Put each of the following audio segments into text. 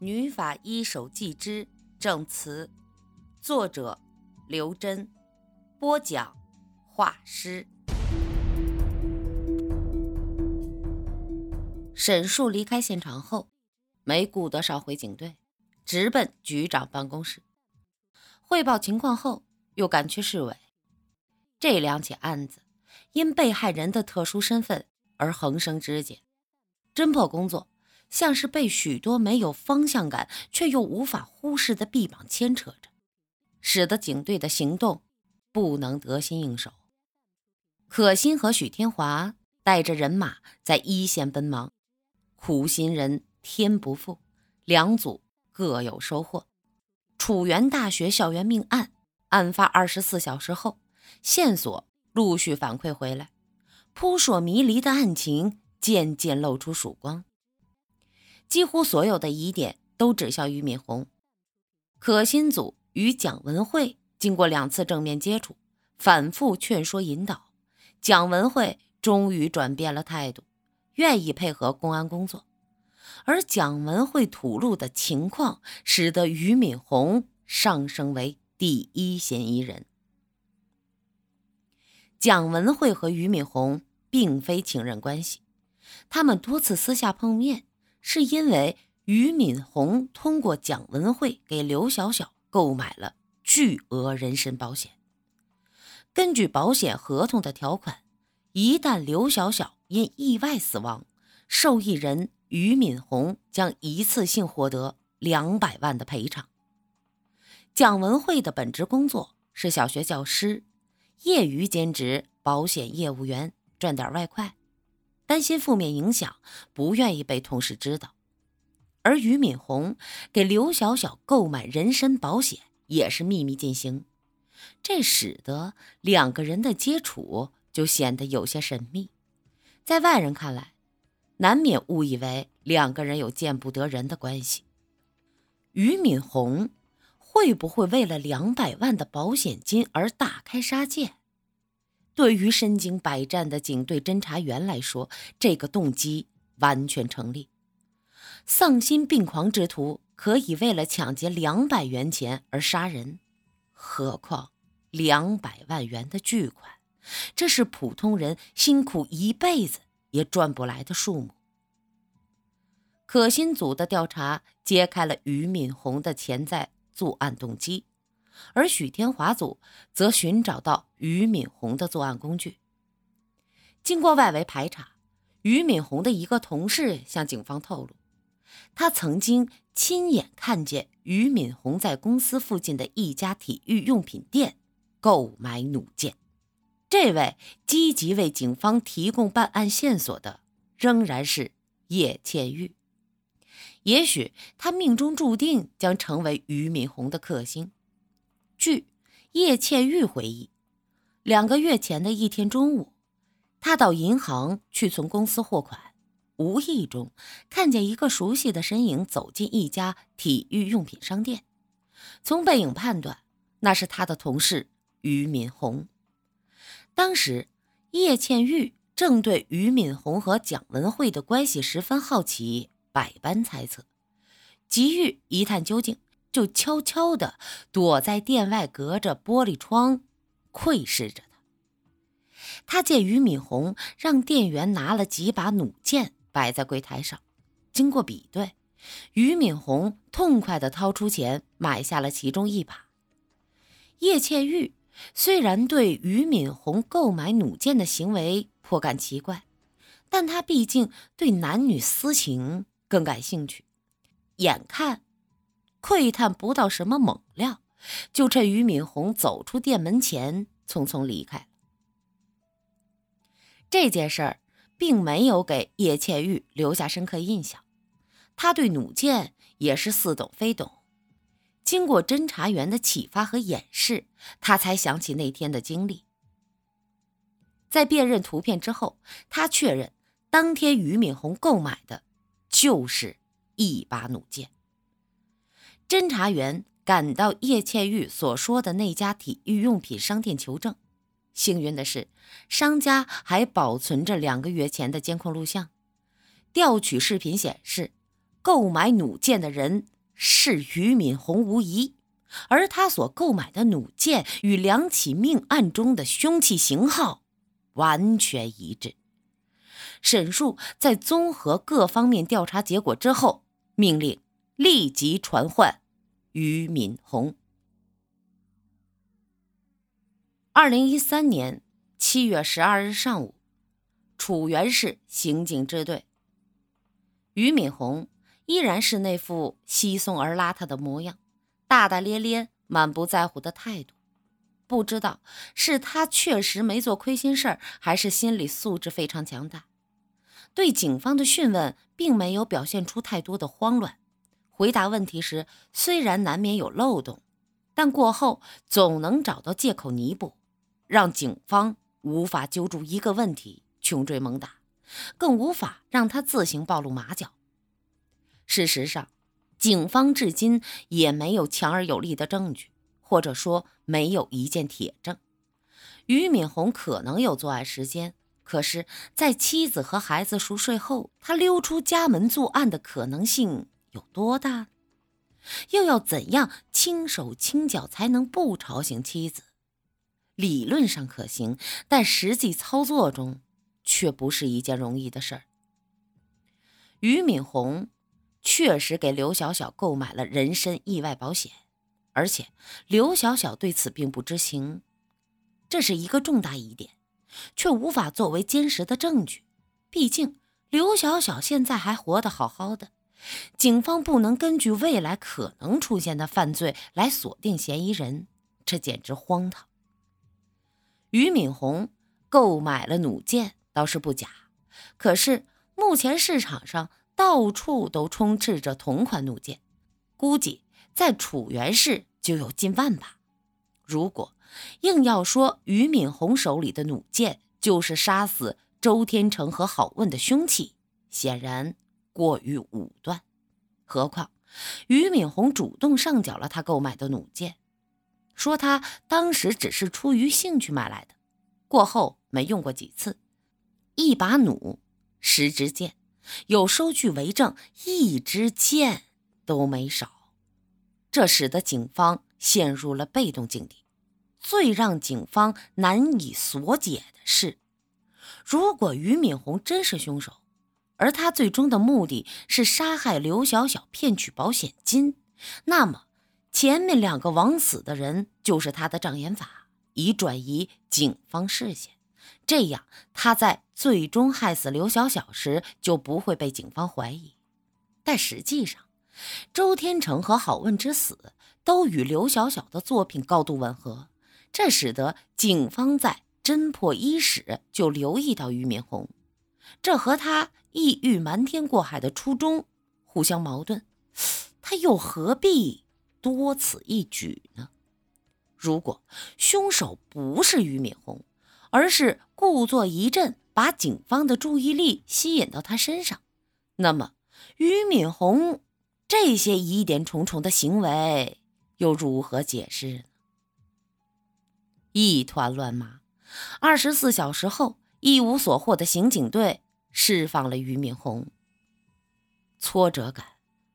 女法医手记之证词，作者刘真，播讲画师。沈树离开现场后，没顾得上回警队，直奔局长办公室汇报情况后，又赶去市委。这两起案子因被害人的特殊身份而横生枝节，侦破工作。像是被许多没有方向感却又无法忽视的臂膀牵扯着，使得警队的行动不能得心应手。可心和许天华带着人马在一线奔忙，苦心人天不负，两组各有收获。楚原大学校园命案案发二十四小时后，线索陆续反馈回来，扑朔迷离的案情渐渐露出曙光。几乎所有的疑点都指向俞敏洪。可心组与蒋文慧经过两次正面接触，反复劝说引导，蒋文慧终于转变了态度，愿意配合公安工作。而蒋文慧吐露的情况，使得俞敏洪上升为第一嫌疑人。蒋文慧和俞敏洪并非情人关系，他们多次私下碰面。是因为俞敏洪通过蒋文慧给刘晓晓购买了巨额人身保险。根据保险合同的条款，一旦刘晓晓因意外死亡，受益人俞敏洪将一次性获得两百万的赔偿。蒋文慧的本职工作是小学教师，业余兼职保险业务员，赚点外快。担心负面影响，不愿意被同事知道。而俞敏洪给刘小小购买人身保险也是秘密进行，这使得两个人的接触就显得有些神秘。在外人看来，难免误以为两个人有见不得人的关系。俞敏洪会不会为了两百万的保险金而大开杀戒？对于身经百战的警队侦查员来说，这个动机完全成立。丧心病狂之徒可以为了抢劫两百元钱而杀人，何况两百万元的巨款，这是普通人辛苦一辈子也赚不来的数目。可心组的调查揭开了俞敏洪的潜在作案动机。而许天华组则寻找到俞敏洪的作案工具。经过外围排查，俞敏洪的一个同事向警方透露，他曾经亲眼看见俞敏洪在公司附近的一家体育用品店购买弩箭。这位积极为警方提供办案线索的，仍然是叶倩玉。也许他命中注定将成为俞敏洪的克星。据叶倩玉回忆，两个月前的一天中午，她到银行去存公司货款，无意中看见一个熟悉的身影走进一家体育用品商店。从背影判断，那是他的同事俞敏洪。当时，叶倩玉正对俞敏洪和蒋文慧的关系十分好奇，百般猜测，急于一探究竟。就悄悄地躲在店外，隔着玻璃窗窥视着他。他见俞敏洪让店员拿了几把弩箭摆在柜台上，经过比对，俞敏洪痛快地掏出钱买下了其中一把。叶倩玉虽然对俞敏洪购买弩箭的行为颇感奇怪，但她毕竟对男女私情更感兴趣，眼看。窥探不到什么猛料，就趁俞敏洪走出店门前，匆匆离开了。这件事儿并没有给叶倩玉留下深刻印象，他对弩箭也是似懂非懂。经过侦查员的启发和演示，他才想起那天的经历。在辨认图片之后，他确认当天俞敏洪购买的就是一把弩箭。侦查员赶到叶倩玉所说的那家体育用品商店求证，幸运的是，商家还保存着两个月前的监控录像。调取视频显示，购买弩箭的人是俞敏洪无疑，而他所购买的弩箭与两起命案中的凶器型号完全一致。沈树在综合各方面调查结果之后，命令立即传唤俞敏洪。二零一三年七月十二日上午，楚原市刑警支队，俞敏洪依然是那副稀松而邋遢的模样，大大咧咧、满不在乎的态度。不知道是他确实没做亏心事儿，还是心理素质非常强大。对警方的讯问，并没有表现出太多的慌乱。回答问题时，虽然难免有漏洞，但过后总能找到借口弥补，让警方无法揪住一个问题穷追猛打，更无法让他自行暴露马脚。事实上，警方至今也没有强而有力的证据，或者说没有一件铁证。俞敏洪可能有作案时间。可是，在妻子和孩子熟睡后，他溜出家门作案的可能性有多大？又要怎样轻手轻脚才能不吵醒妻子？理论上可行，但实际操作中却不是一件容易的事儿。俞敏洪确实给刘小小购买了人身意外保险，而且刘小小对此并不知情，这是一个重大疑点。却无法作为坚实的证据，毕竟刘小小现在还活得好好的，警方不能根据未来可能出现的犯罪来锁定嫌疑人，这简直荒唐。俞敏洪购买了弩箭倒是不假，可是目前市场上到处都充斥着同款弩箭，估计在楚原市就有近万把。如果硬要说俞敏洪手里的弩箭就是杀死周天成和郝问的凶器，显然过于武断。何况俞敏洪主动上缴了他购买的弩箭，说他当时只是出于兴趣买来的，过后没用过几次。一把弩，十支箭，有收据为证，一支箭都没少。这使得警方。陷入了被动境地。最让警方难以所解的是，如果俞敏洪真是凶手，而他最终的目的是杀害刘小小骗取保险金，那么前面两个枉死的人就是他的障眼法，以转移警方视线。这样，他在最终害死刘小小时就不会被警方怀疑。但实际上，周天成和郝问之死。都与刘小小的作品高度吻合，这使得警方在侦破伊始就留意到俞敏洪，这和他意欲瞒天过海的初衷互相矛盾，他又何必多此一举呢？如果凶手不是俞敏洪，而是故作一阵，把警方的注意力吸引到他身上，那么俞敏洪这些疑点重重的行为。又如何解释呢？一团乱麻。二十四小时后，一无所获的刑警队释放了俞敏洪。挫折感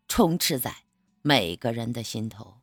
充斥在每个人的心头。